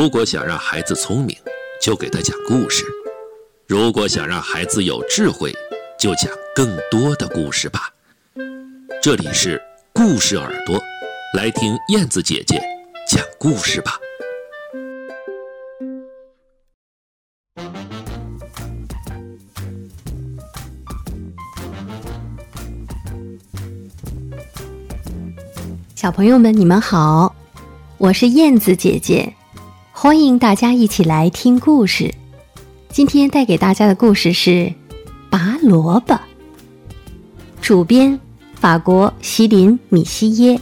如果想让孩子聪明，就给他讲故事；如果想让孩子有智慧，就讲更多的故事吧。这里是故事耳朵，来听燕子姐姐讲故事吧。小朋友们，你们好，我是燕子姐姐，欢迎大家一起来听故事。今天带给大家的故事是《拔萝卜》，主编法国席琳米西耶，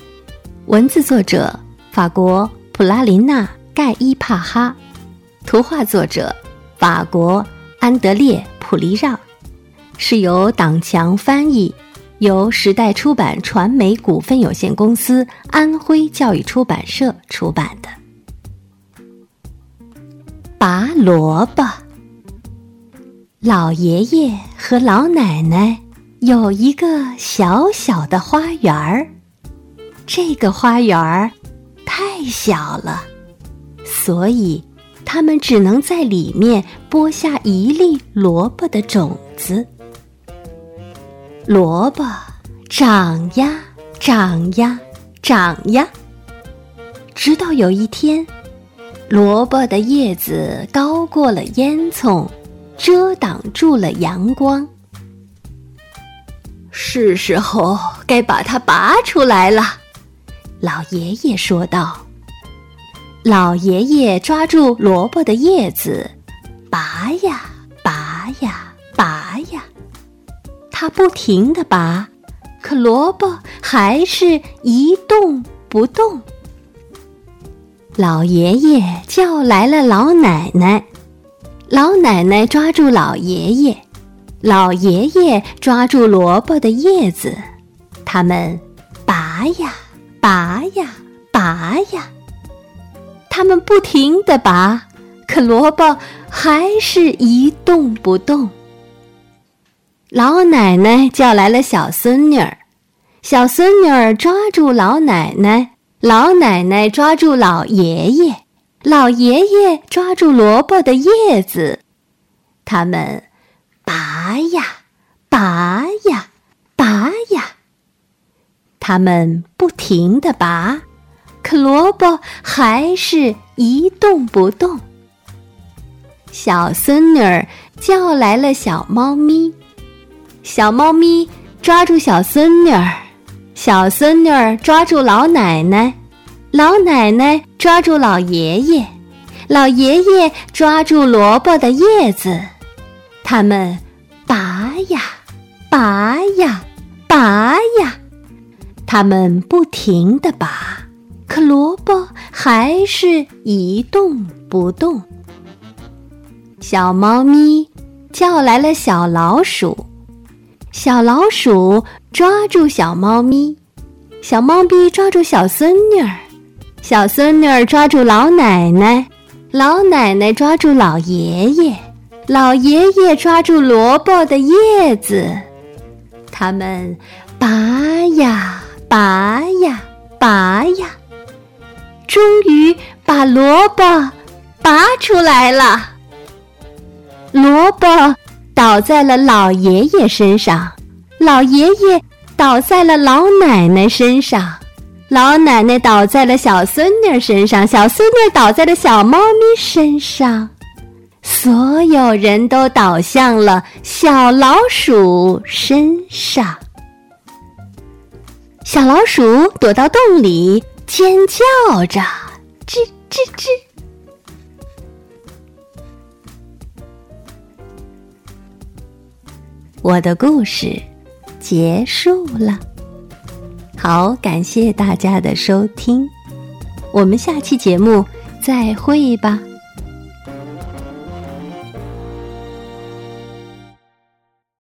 文字作者法国普拉琳娜盖伊帕哈，图画作者法国安德烈普利让，是由党强翻译。由时代出版传媒股份有限公司、安徽教育出版社出版的《拔萝卜》。老爷爷和老奶奶有一个小小的花园儿，这个花园儿太小了，所以他们只能在里面播下一粒萝卜的种子。萝卜长呀长呀长呀，直到有一天，萝卜的叶子高过了烟囱，遮挡住了阳光。是时候该把它拔出来了，老爷爷说道。老爷爷抓住萝卜的叶子，拔呀拔呀拔呀。他不停地拔，可萝卜还是一动不动。老爷爷叫来了老奶奶，老奶奶抓住老爷爷，老爷爷抓住萝卜的叶子，他们拔呀拔呀拔呀，他们不停地拔，可萝卜还是一动不动。老奶奶叫来了小孙女儿，小孙女儿抓住老奶奶，老奶奶抓住老爷爷，老爷爷抓住萝卜的叶子，他们拔呀拔呀拔呀，他们不停地拔，可萝卜还是一动不动。小孙女儿叫来了小猫咪。小猫咪抓住小孙女儿，小孙女儿抓住老奶奶，老奶奶抓住老爷爷，老爷爷抓住萝卜的叶子，他们拔呀拔呀拔呀，他们不停地拔，可萝卜还是一动不动。小猫咪叫来了小老鼠。小老鼠抓住小猫咪，小猫咪抓住小孙女儿，小孙女儿抓住老奶奶，老奶奶抓住老爷爷，老爷爷抓住萝卜的叶子，他们拔呀拔呀拔呀，终于把萝卜拔出来了，萝卜。倒在了老爷爷身上，老爷爷倒在了老奶奶身上，老奶奶倒在了小孙女身上，小孙女倒在了小猫咪身上，所有人都倒向了小老鼠身上。小老鼠躲到洞里，尖叫着，吱吱吱。我的故事结束了，好，感谢大家的收听，我们下期节目再会吧。